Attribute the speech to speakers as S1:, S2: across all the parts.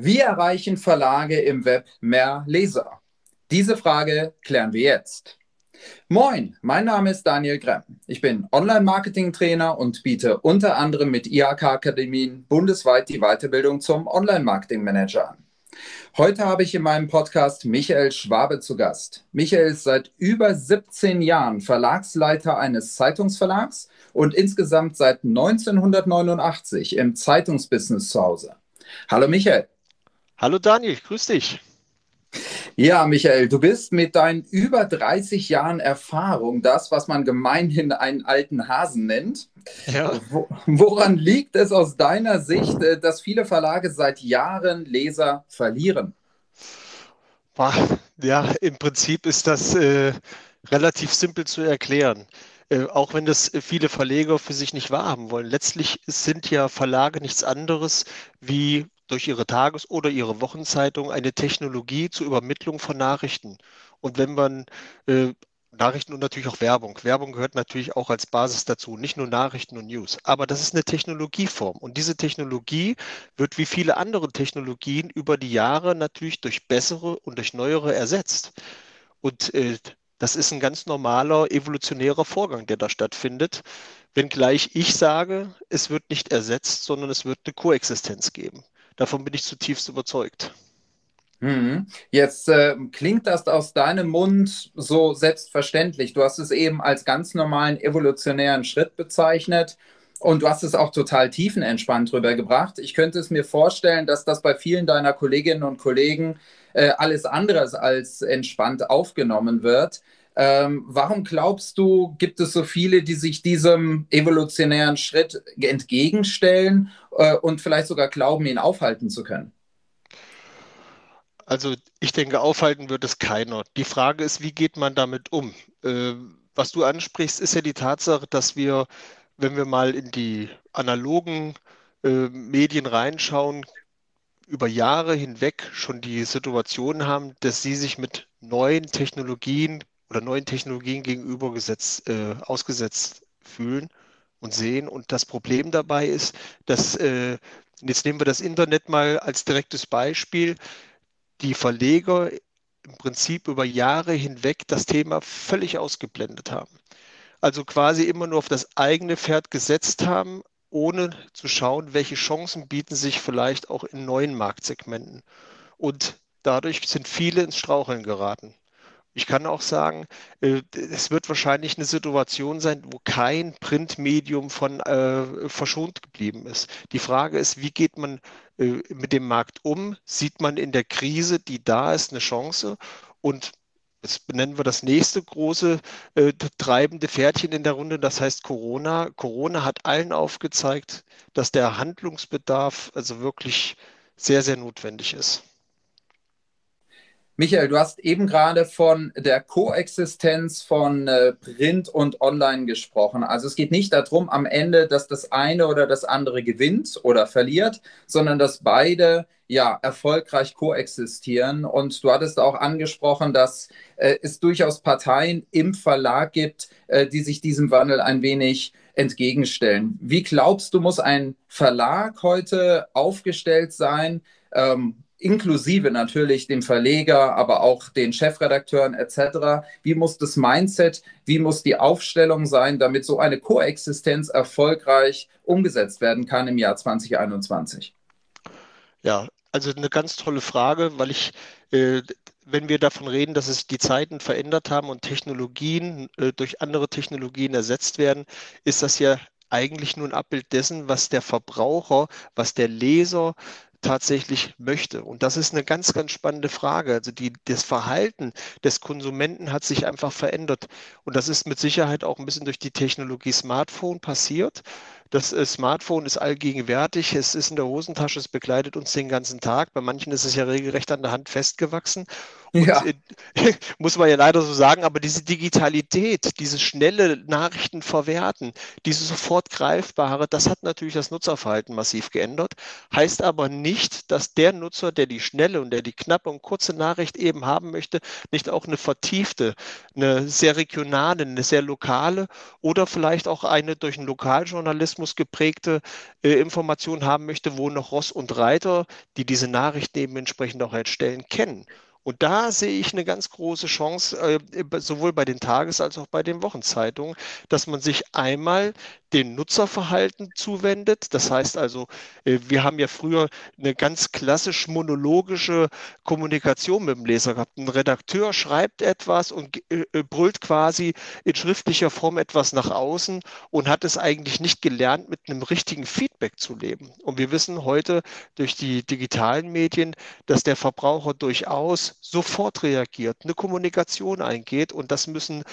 S1: Wie erreichen Verlage im Web mehr Leser? Diese Frage klären wir jetzt. Moin, mein Name ist Daniel Gremm. Ich bin Online-Marketing-Trainer und biete unter anderem mit IHK-Akademien bundesweit die Weiterbildung zum Online-Marketing-Manager an. Heute habe ich in meinem Podcast Michael Schwabe zu Gast. Michael ist seit über 17 Jahren Verlagsleiter eines Zeitungsverlags und insgesamt seit 1989 im Zeitungsbusiness zu Hause. Hallo Michael.
S2: Hallo Daniel, grüß dich.
S1: Ja, Michael, du bist mit deinen über 30 Jahren Erfahrung das, was man gemeinhin einen alten Hasen nennt. Ja. Woran liegt es aus deiner Sicht, äh, dass viele Verlage seit Jahren Leser verlieren?
S2: Ja, im Prinzip ist das äh, relativ simpel zu erklären. Äh, auch wenn das viele Verleger für sich nicht wahrhaben wollen. Letztlich sind ja Verlage nichts anderes wie durch ihre Tages- oder ihre Wochenzeitung eine Technologie zur Übermittlung von Nachrichten. Und wenn man äh, Nachrichten und natürlich auch Werbung. Werbung gehört natürlich auch als Basis dazu, nicht nur Nachrichten und News. Aber das ist eine Technologieform. Und diese Technologie wird wie viele andere Technologien über die Jahre natürlich durch bessere und durch neuere ersetzt. Und äh, das ist ein ganz normaler evolutionärer Vorgang, der da stattfindet. Wenngleich ich sage, es wird nicht ersetzt, sondern es wird eine Koexistenz geben. Davon bin ich zutiefst überzeugt.
S1: Hm. Jetzt äh, klingt das aus deinem Mund so selbstverständlich. Du hast es eben als ganz normalen evolutionären Schritt bezeichnet und du hast es auch total tiefenentspannt rübergebracht. Ich könnte es mir vorstellen, dass das bei vielen deiner Kolleginnen und Kollegen äh, alles anderes als entspannt aufgenommen wird. Ähm, warum glaubst du, gibt es so viele, die sich diesem evolutionären Schritt entgegenstellen äh, und vielleicht sogar glauben, ihn aufhalten zu können?
S2: Also ich denke, aufhalten wird es keiner. Die Frage ist, wie geht man damit um? Äh, was du ansprichst, ist ja die Tatsache, dass wir, wenn wir mal in die analogen äh, Medien reinschauen, über Jahre hinweg schon die Situation haben, dass sie sich mit neuen Technologien oder neuen Technologien gegenüber gesetz, äh, ausgesetzt fühlen und sehen. Und das Problem dabei ist, dass, äh, jetzt nehmen wir das Internet mal als direktes Beispiel, die Verleger im Prinzip über Jahre hinweg das Thema völlig ausgeblendet haben. Also quasi immer nur auf das eigene Pferd gesetzt haben, ohne zu schauen, welche Chancen bieten sich vielleicht auch in neuen Marktsegmenten. Und dadurch sind viele ins Straucheln geraten. Ich kann auch sagen, äh, es wird wahrscheinlich eine Situation sein, wo kein Printmedium von äh, verschont geblieben ist. Die Frage ist, wie geht man äh, mit dem Markt um? Sieht man in der Krise, die da ist, eine Chance? Und Jetzt benennen wir das nächste große äh, treibende Pferdchen in der Runde, das heißt Corona. Corona hat allen aufgezeigt, dass der Handlungsbedarf also wirklich sehr, sehr notwendig ist.
S1: Michael, du hast eben gerade von der Koexistenz von äh, Print und Online gesprochen. Also es geht nicht darum am Ende, dass das eine oder das andere gewinnt oder verliert, sondern dass beide ja erfolgreich koexistieren. Und du hattest auch angesprochen, dass äh, es durchaus Parteien im Verlag gibt, äh, die sich diesem Wandel ein wenig entgegenstellen. Wie glaubst du, muss ein Verlag heute aufgestellt sein? Ähm, inklusive natürlich dem Verleger, aber auch den Chefredakteuren etc. Wie muss das Mindset, wie muss die Aufstellung sein, damit so eine Koexistenz erfolgreich umgesetzt werden kann im Jahr 2021?
S2: Ja, also eine ganz tolle Frage, weil ich, äh, wenn wir davon reden, dass sich die Zeiten verändert haben und Technologien äh, durch andere Technologien ersetzt werden, ist das ja eigentlich nur ein Abbild dessen, was der Verbraucher, was der Leser tatsächlich möchte. Und das ist eine ganz, ganz spannende Frage. Also die, das Verhalten des Konsumenten hat sich einfach verändert. Und das ist mit Sicherheit auch ein bisschen durch die Technologie Smartphone passiert. Das äh, Smartphone ist allgegenwärtig, es ist in der Hosentasche, es begleitet uns den ganzen Tag. Bei manchen ist es ja regelrecht an der Hand festgewachsen. Ja. Äh, muss man ja leider so sagen, aber diese Digitalität, diese schnelle Nachrichten verwerten, diese sofort greifbare, das hat natürlich das Nutzerverhalten massiv geändert. Heißt aber nicht, dass der Nutzer, der die schnelle und der die knappe und kurze Nachricht eben haben möchte, nicht auch eine vertiefte, eine sehr regionale, eine sehr lokale oder vielleicht auch eine durch einen Lokaljournalismus geprägte äh, Information haben möchte, wo noch Ross und Reiter, die diese Nachrichten eben entsprechend auch erstellen, kennen. Und da sehe ich eine ganz große Chance, äh, sowohl bei den Tages- als auch bei den Wochenzeitungen, dass man sich einmal den Nutzerverhalten zuwendet. Das heißt also, äh, wir haben ja früher eine ganz klassisch monologische Kommunikation mit dem Leser gehabt. Ein Redakteur schreibt etwas und äh, brüllt quasi in schriftlicher Form etwas nach außen und hat es eigentlich nicht gelernt, mit einem richtigen Feedback zu leben. Und wir wissen heute durch die digitalen Medien, dass der Verbraucher durchaus sofort reagiert, eine Kommunikation eingeht und das müssen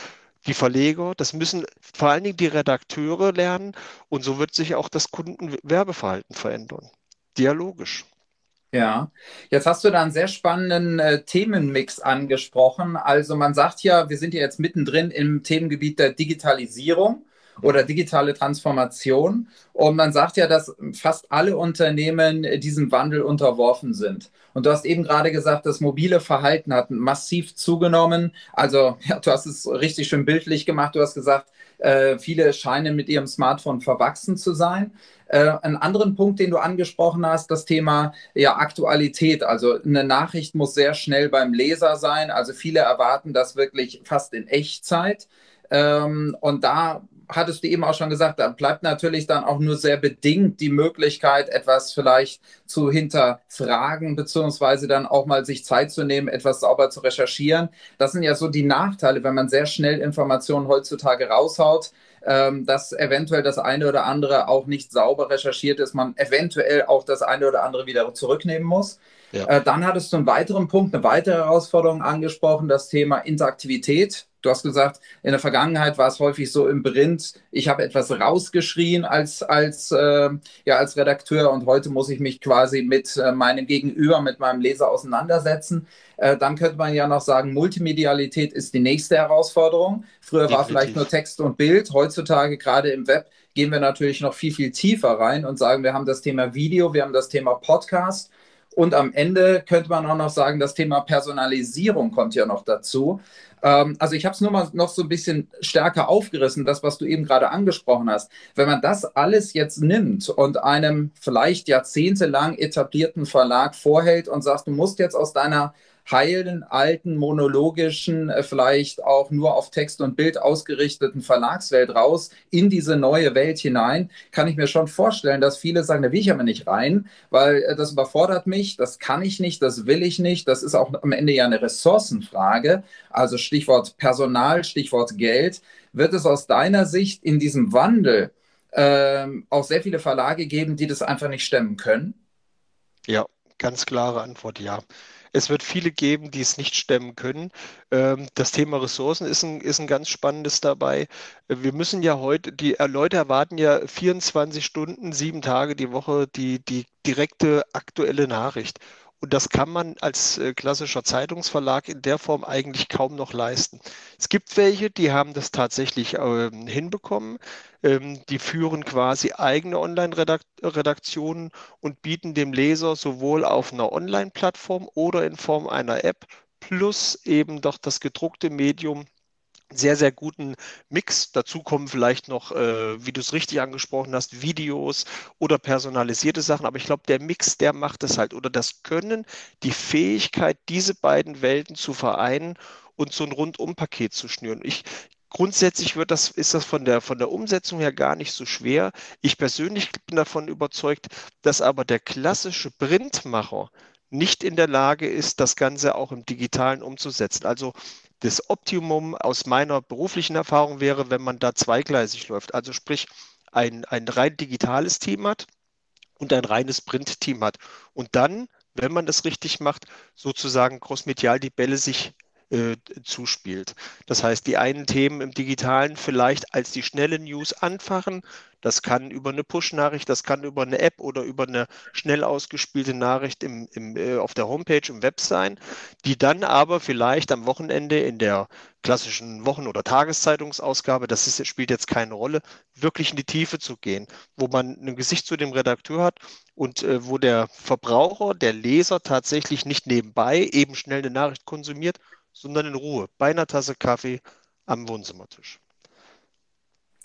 S2: die Verleger, das müssen vor allen Dingen die Redakteure lernen und so wird sich auch das Kundenwerbeverhalten verändern. Dialogisch.
S1: Ja, jetzt hast du da einen sehr spannenden äh, Themenmix angesprochen. Also man sagt ja, wir sind ja jetzt mittendrin im Themengebiet der Digitalisierung oder digitale Transformation. Und man sagt ja, dass fast alle Unternehmen diesem Wandel unterworfen sind. Und du hast eben gerade gesagt, das mobile Verhalten hat massiv zugenommen. Also ja, du hast es richtig schön bildlich gemacht. Du hast gesagt, äh, viele scheinen mit ihrem Smartphone verwachsen zu sein. Äh, einen anderen Punkt, den du angesprochen hast, das Thema ja, Aktualität. Also eine Nachricht muss sehr schnell beim Leser sein. Also viele erwarten das wirklich fast in Echtzeit. Ähm, und da hattest du eben auch schon gesagt, da bleibt natürlich dann auch nur sehr bedingt die Möglichkeit, etwas vielleicht zu hinterfragen, beziehungsweise dann auch mal sich Zeit zu nehmen, etwas sauber zu recherchieren. Das sind ja so die Nachteile, wenn man sehr schnell Informationen heutzutage raushaut, ähm, dass eventuell das eine oder andere auch nicht sauber recherchiert ist, man eventuell auch das eine oder andere wieder zurücknehmen muss. Ja. Äh, dann hattest du einen weiteren Punkt, eine weitere Herausforderung angesprochen, das Thema Interaktivität. Du hast gesagt, in der Vergangenheit war es häufig so im Print, ich habe etwas rausgeschrien als, als, äh, ja, als Redakteur und heute muss ich mich quasi mit äh, meinem Gegenüber, mit meinem Leser auseinandersetzen. Äh, dann könnte man ja noch sagen, Multimedialität ist die nächste Herausforderung. Früher Definitiv. war vielleicht nur Text und Bild. Heutzutage, gerade im Web, gehen wir natürlich noch viel, viel tiefer rein und sagen, wir haben das Thema Video, wir haben das Thema Podcast. Und am Ende könnte man auch noch sagen, das Thema Personalisierung kommt ja noch dazu. Ähm, also ich habe es nur mal noch so ein bisschen stärker aufgerissen, das, was du eben gerade angesprochen hast. Wenn man das alles jetzt nimmt und einem vielleicht jahrzehntelang etablierten Verlag vorhält und sagt, du musst jetzt aus deiner heilen, alten, monologischen, äh, vielleicht auch nur auf Text und Bild ausgerichteten Verlagswelt raus in diese neue Welt hinein, kann ich mir schon vorstellen, dass viele sagen, da will ich aber nicht rein, weil äh, das überfordert mich, das kann ich nicht, das will ich nicht, das ist auch am Ende ja eine Ressourcenfrage, also Stichwort Personal, Stichwort Geld. Wird es aus deiner Sicht in diesem Wandel ähm, auch sehr viele Verlage geben, die das einfach nicht stemmen können?
S2: Ja, ganz klare Antwort, ja. Es wird viele geben, die es nicht stemmen können. Ähm, das Thema Ressourcen ist ein, ist ein ganz spannendes dabei. Wir müssen ja heute, die äh, Leute erwarten ja 24 Stunden, sieben Tage die Woche die, die direkte aktuelle Nachricht. Und das kann man als äh, klassischer Zeitungsverlag in der Form eigentlich kaum noch leisten. Es gibt welche, die haben das tatsächlich ähm, hinbekommen. Ähm, die führen quasi eigene Online-Redaktionen und bieten dem Leser sowohl auf einer Online-Plattform oder in Form einer App plus eben doch das gedruckte Medium sehr, sehr guten Mix. Dazu kommen vielleicht noch, äh, wie du es richtig angesprochen hast, Videos oder personalisierte Sachen. Aber ich glaube, der Mix, der macht es halt. Oder das Können, die Fähigkeit, diese beiden Welten zu vereinen und so ein Rundumpaket zu schnüren. Ich, Grundsätzlich wird das, ist das von der, von der Umsetzung her gar nicht so schwer. Ich persönlich bin davon überzeugt, dass aber der klassische Printmacher nicht in der Lage ist, das Ganze auch im Digitalen umzusetzen. Also das Optimum aus meiner beruflichen Erfahrung wäre, wenn man da zweigleisig läuft. Also sprich, ein, ein rein digitales Team hat und ein reines Print-Team hat. Und dann, wenn man das richtig macht, sozusagen crossmedial die Bälle sich äh, zuspielt. Das heißt, die einen Themen im digitalen vielleicht als die schnelle News anfachen. Das kann über eine Push-Nachricht, das kann über eine App oder über eine schnell ausgespielte Nachricht im, im, äh, auf der Homepage im Web sein, die dann aber vielleicht am Wochenende in der klassischen Wochen- oder Tageszeitungsausgabe, das ist, spielt jetzt keine Rolle, wirklich in die Tiefe zu gehen, wo man ein Gesicht zu dem Redakteur hat und äh, wo der Verbraucher, der Leser tatsächlich nicht nebenbei eben schnell eine Nachricht konsumiert, sondern in Ruhe, bei einer Tasse Kaffee am Wohnzimmertisch.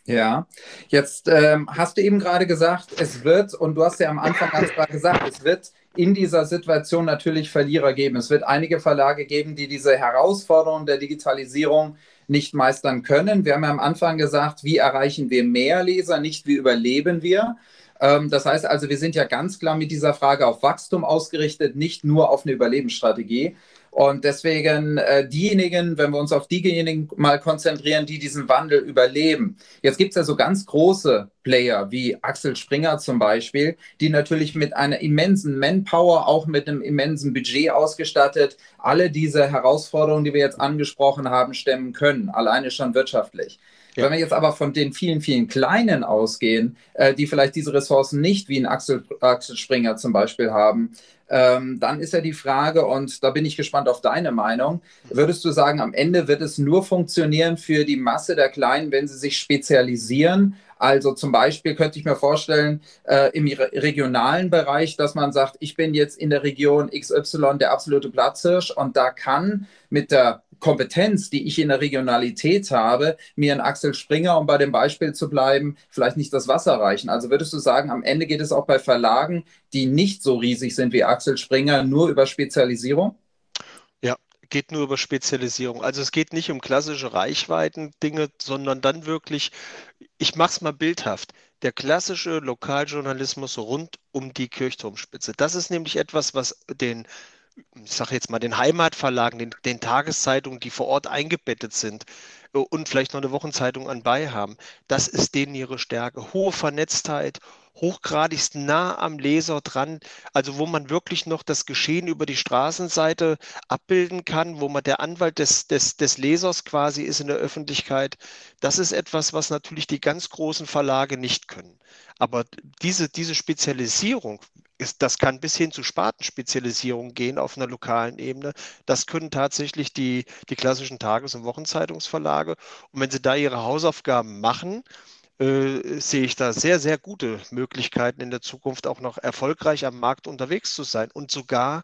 S1: Ja, jetzt ähm, hast du eben gerade gesagt, es wird, und du hast ja am Anfang ganz klar gesagt, es wird in dieser Situation natürlich Verlierer geben. Es wird einige Verlage geben, die diese Herausforderung der Digitalisierung nicht meistern können. Wir haben ja am Anfang gesagt, wie erreichen wir mehr Leser, nicht wie überleben wir. Ähm, das heißt also, wir sind ja ganz klar mit dieser Frage auf Wachstum ausgerichtet, nicht nur auf eine Überlebensstrategie. Und deswegen äh, diejenigen, wenn wir uns auf diejenigen mal konzentrieren, die diesen Wandel überleben. Jetzt gibt es ja so ganz große Player wie Axel Springer zum Beispiel, die natürlich mit einer immensen Manpower, auch mit einem immensen Budget ausgestattet, alle diese Herausforderungen, die wir jetzt angesprochen haben, stemmen können, alleine schon wirtschaftlich. Ja. Wenn wir jetzt aber von den vielen, vielen Kleinen ausgehen, äh, die vielleicht diese Ressourcen nicht wie ein Axel, Axel Springer zum Beispiel haben, ähm, dann ist ja die Frage, und da bin ich gespannt auf deine Meinung, würdest du sagen, am Ende wird es nur funktionieren für die Masse der Kleinen, wenn sie sich spezialisieren? Also zum Beispiel könnte ich mir vorstellen, äh, im regionalen Bereich, dass man sagt, ich bin jetzt in der Region XY der absolute Platzhirsch und da kann mit der Kompetenz, die ich in der Regionalität habe, mir ein Axel Springer, um bei dem Beispiel zu bleiben, vielleicht nicht das Wasser reichen. Also würdest du sagen, am Ende geht es auch bei Verlagen, die nicht so riesig sind wie Axel Springer, nur über Spezialisierung?
S2: Ja, geht nur über Spezialisierung. Also es geht nicht um klassische Reichweiten-Dinge, sondern dann wirklich, ich mache es mal bildhaft, der klassische Lokaljournalismus rund um die Kirchturmspitze. Das ist nämlich etwas, was den ich sage jetzt mal, den Heimatverlagen, den, den Tageszeitungen, die vor Ort eingebettet sind äh, und vielleicht noch eine Wochenzeitung anbei haben, das ist denen ihre Stärke. Hohe Vernetztheit, hochgradigst nah am Leser dran, also wo man wirklich noch das Geschehen über die Straßenseite abbilden kann, wo man der Anwalt des, des, des Lesers quasi ist in der Öffentlichkeit. Das ist etwas, was natürlich die ganz großen Verlage nicht können. Aber diese, diese Spezialisierung, ist, das kann bis hin zu Spartenspezialisierung gehen auf einer lokalen Ebene. Das können tatsächlich die, die klassischen Tages- und Wochenzeitungsverlage. Und wenn sie da ihre Hausaufgaben machen, äh, sehe ich da sehr, sehr gute Möglichkeiten in der Zukunft auch noch erfolgreich am Markt unterwegs zu sein und sogar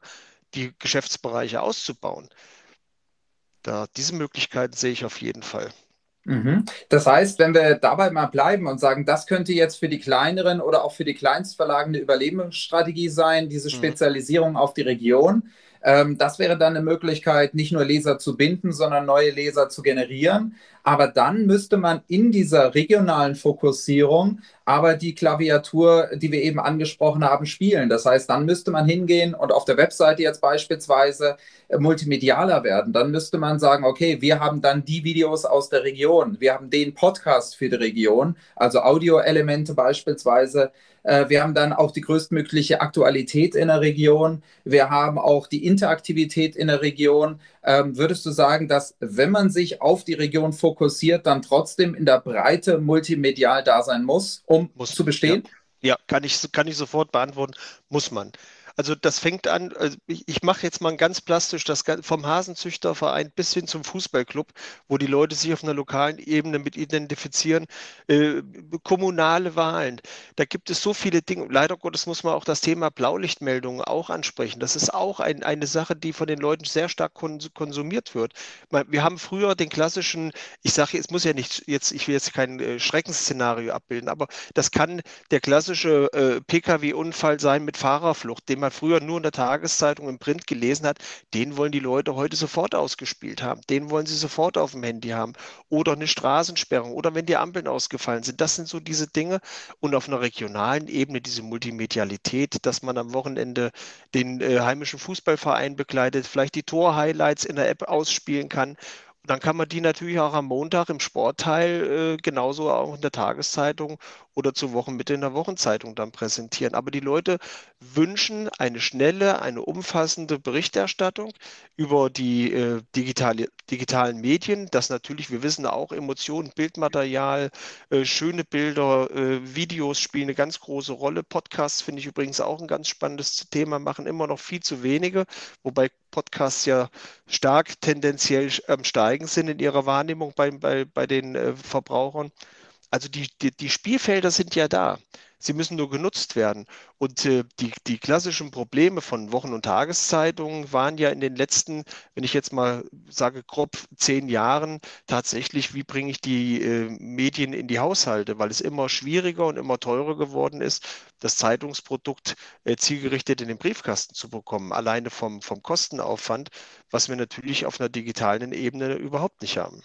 S2: die Geschäftsbereiche auszubauen. Da, diese Möglichkeiten sehe ich auf jeden Fall.
S1: Mhm. Das heißt, wenn wir dabei mal bleiben und sagen, das könnte jetzt für die kleineren oder auch für die Kleinstverlagen eine Überlebensstrategie sein, diese mhm. Spezialisierung auf die Region, ähm, das wäre dann eine Möglichkeit, nicht nur Leser zu binden, sondern neue Leser zu generieren. Aber dann müsste man in dieser regionalen Fokussierung aber die Klaviatur, die wir eben angesprochen haben, spielen. Das heißt, dann müsste man hingehen und auf der Webseite jetzt beispielsweise äh, multimedialer werden. Dann müsste man sagen, okay, wir haben dann die Videos aus der Region. Wir haben den Podcast für die Region, also Audioelemente beispielsweise. Äh, wir haben dann auch die größtmögliche Aktualität in der Region. Wir haben auch die Interaktivität in der Region. Ähm, würdest du sagen, dass wenn man sich auf die Region fokussiert, dann trotzdem in der Breite multimedial da sein muss, um muss, zu bestehen?
S2: Ja, ja, kann, ich, kann ich sofort beantworten, muss man. Also das fängt an, also ich, ich mache jetzt mal ganz plastisch das vom Hasenzüchterverein bis hin zum Fußballclub, wo die Leute sich auf einer lokalen Ebene mit identifizieren. Äh, kommunale Wahlen, da gibt es so viele Dinge. Leider Gottes muss man auch das Thema Blaulichtmeldungen auch ansprechen. Das ist auch ein, eine Sache, die von den Leuten sehr stark konsumiert wird. Wir haben früher den klassischen, ich sage, es muss ja nicht jetzt, ich will jetzt kein äh, Schreckensszenario abbilden, aber das kann der klassische äh, Pkw-Unfall sein mit Fahrerflucht, den man man früher nur in der Tageszeitung im Print gelesen hat, den wollen die Leute heute sofort ausgespielt haben. Den wollen sie sofort auf dem Handy haben. Oder eine Straßensperrung oder wenn die Ampeln ausgefallen sind. Das sind so diese Dinge. Und auf einer regionalen Ebene diese Multimedialität, dass man am Wochenende den äh, heimischen Fußballverein begleitet, vielleicht die Tor-Highlights in der App ausspielen kann dann kann man die natürlich auch am Montag im Sportteil äh, genauso auch in der Tageszeitung oder zur Wochenmitte in der Wochenzeitung dann präsentieren. Aber die Leute wünschen eine schnelle, eine umfassende Berichterstattung über die äh, digitale, digitalen Medien. Das natürlich, wir wissen auch, Emotionen, Bildmaterial, äh, schöne Bilder, äh, Videos spielen eine ganz große Rolle. Podcasts finde ich übrigens auch ein ganz spannendes Thema, machen immer noch viel zu wenige, wobei Podcasts ja stark tendenziell am Steigen sind in ihrer Wahrnehmung bei, bei, bei den äh, Verbrauchern. Also die, die, die Spielfelder sind ja da. Sie müssen nur genutzt werden. Und äh, die, die klassischen Probleme von Wochen- und Tageszeitungen waren ja in den letzten, wenn ich jetzt mal sage, grob zehn Jahren tatsächlich, wie bringe ich die äh, Medien in die Haushalte, weil es immer schwieriger und immer teurer geworden ist, das Zeitungsprodukt äh, zielgerichtet in den Briefkasten zu bekommen, alleine vom, vom Kostenaufwand, was wir natürlich auf einer digitalen Ebene überhaupt nicht haben.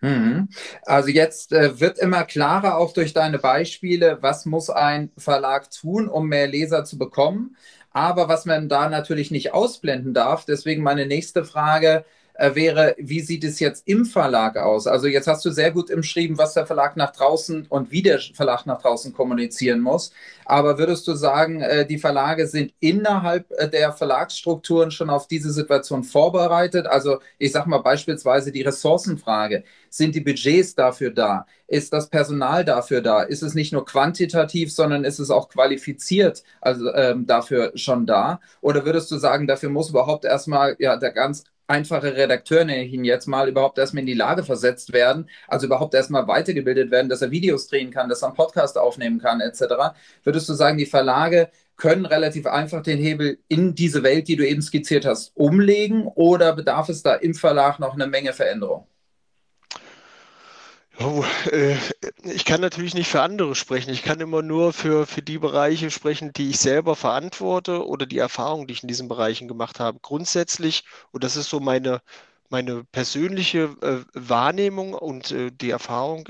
S1: Mhm. Also jetzt äh, wird immer klarer auch durch deine Beispiele, was muss ein Verlag tun, um mehr Leser zu bekommen. Aber was man da natürlich nicht ausblenden darf, deswegen meine nächste Frage, äh, wäre, wie sieht es jetzt im Verlag aus? Also jetzt hast du sehr gut umschrieben, was der Verlag nach draußen und wie der Verlag nach draußen kommunizieren muss. Aber würdest du sagen, äh, die Verlage sind innerhalb äh, der Verlagsstrukturen schon auf diese Situation vorbereitet? Also ich sage mal beispielsweise die Ressourcenfrage. Sind die Budgets dafür da? Ist das Personal dafür da? Ist es nicht nur quantitativ, sondern ist es auch qualifiziert also ähm, dafür schon da? Oder würdest du sagen, dafür muss überhaupt erstmal ja der ganz einfache Redakteur, nenne ich ihn jetzt mal, überhaupt erstmal in die Lage versetzt werden, also überhaupt erstmal weitergebildet werden, dass er Videos drehen kann, dass er einen Podcast aufnehmen kann, etc. Würdest du sagen, die Verlage können relativ einfach den Hebel in diese Welt, die du eben skizziert hast, umlegen oder bedarf es da im Verlag noch eine Menge Veränderung?
S2: Oh, äh, ich kann natürlich nicht für andere sprechen. Ich kann immer nur für, für die Bereiche sprechen, die ich selber verantworte oder die Erfahrungen, die ich in diesen Bereichen gemacht habe. Grundsätzlich, und das ist so meine, meine persönliche äh, Wahrnehmung und äh, die Erfahrung,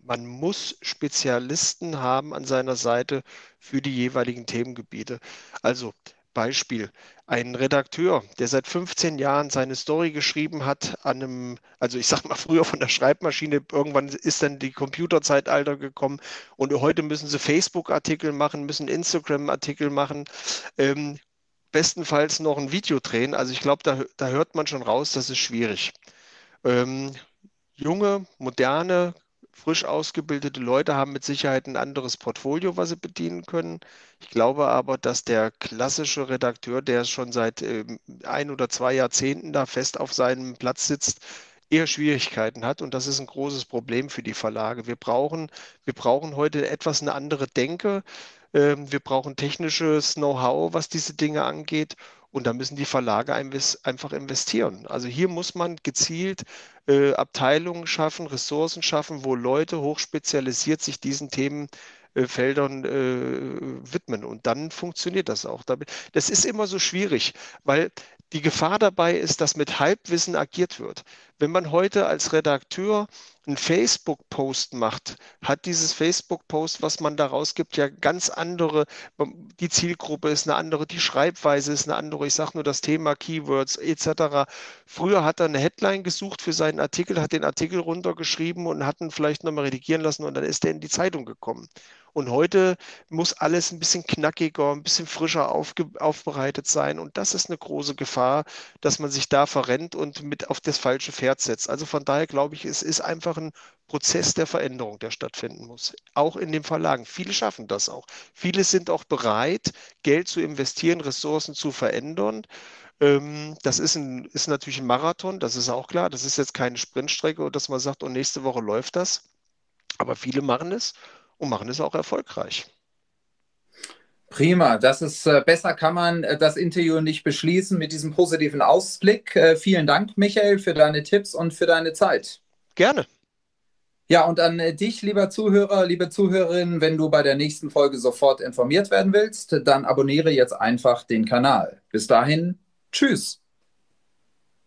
S2: man muss Spezialisten haben an seiner Seite für die jeweiligen Themengebiete. Also Beispiel, ein Redakteur, der seit 15 Jahren seine Story geschrieben hat, an einem, also ich sag mal früher von der Schreibmaschine, irgendwann ist dann die Computerzeitalter gekommen und heute müssen sie Facebook-Artikel machen, müssen Instagram-Artikel machen, ähm, bestenfalls noch ein Video drehen. Also ich glaube, da, da hört man schon raus, das ist schwierig. Ähm, junge, moderne, frisch ausgebildete Leute haben mit Sicherheit ein anderes Portfolio, was sie bedienen können. Ich glaube aber, dass der klassische Redakteur, der schon seit äh, ein oder zwei Jahrzehnten da fest auf seinem Platz sitzt, eher Schwierigkeiten hat. Und das ist ein großes Problem für die Verlage. Wir brauchen, wir brauchen heute etwas eine andere Denke. Ähm, wir brauchen technisches Know-how, was diese Dinge angeht. Und da müssen die Verlage einfach investieren. Also hier muss man gezielt äh, Abteilungen schaffen, Ressourcen schaffen, wo Leute hochspezialisiert sich diesen Themenfeldern äh, widmen. Und dann funktioniert das auch. Das ist immer so schwierig, weil die Gefahr dabei ist, dass mit Halbwissen agiert wird. Wenn man heute als Redakteur einen Facebook-Post macht, hat dieses Facebook-Post, was man da rausgibt, ja ganz andere, die Zielgruppe ist eine andere, die Schreibweise ist eine andere. Ich sage nur das Thema Keywords etc. Früher hat er eine Headline gesucht für seinen Artikel, hat den Artikel runtergeschrieben und hat ihn vielleicht nochmal redigieren lassen und dann ist er in die Zeitung gekommen. Und heute muss alles ein bisschen knackiger, ein bisschen frischer aufbereitet sein. Und das ist eine große Gefahr, dass man sich da verrennt und mit auf das falsche Pferd setzt. Also von daher glaube ich, es ist einfach ein Prozess der Veränderung, der stattfinden muss. Auch in den Verlagen. Viele schaffen das auch. Viele sind auch bereit, Geld zu investieren, Ressourcen zu verändern. Ähm, das ist, ein, ist natürlich ein Marathon, das ist auch klar. Das ist jetzt keine Sprintstrecke, dass man sagt, und oh, nächste Woche läuft das. Aber viele machen es und machen es auch erfolgreich.
S1: Prima, das ist äh, besser kann man äh, das Interview nicht beschließen mit diesem positiven Ausblick. Äh, vielen Dank, Michael, für deine Tipps und für deine Zeit.
S2: Gerne.
S1: Ja, und an dich, lieber Zuhörer, liebe Zuhörerin, wenn du bei der nächsten Folge sofort informiert werden willst, dann abonniere jetzt einfach den Kanal. Bis dahin, tschüss.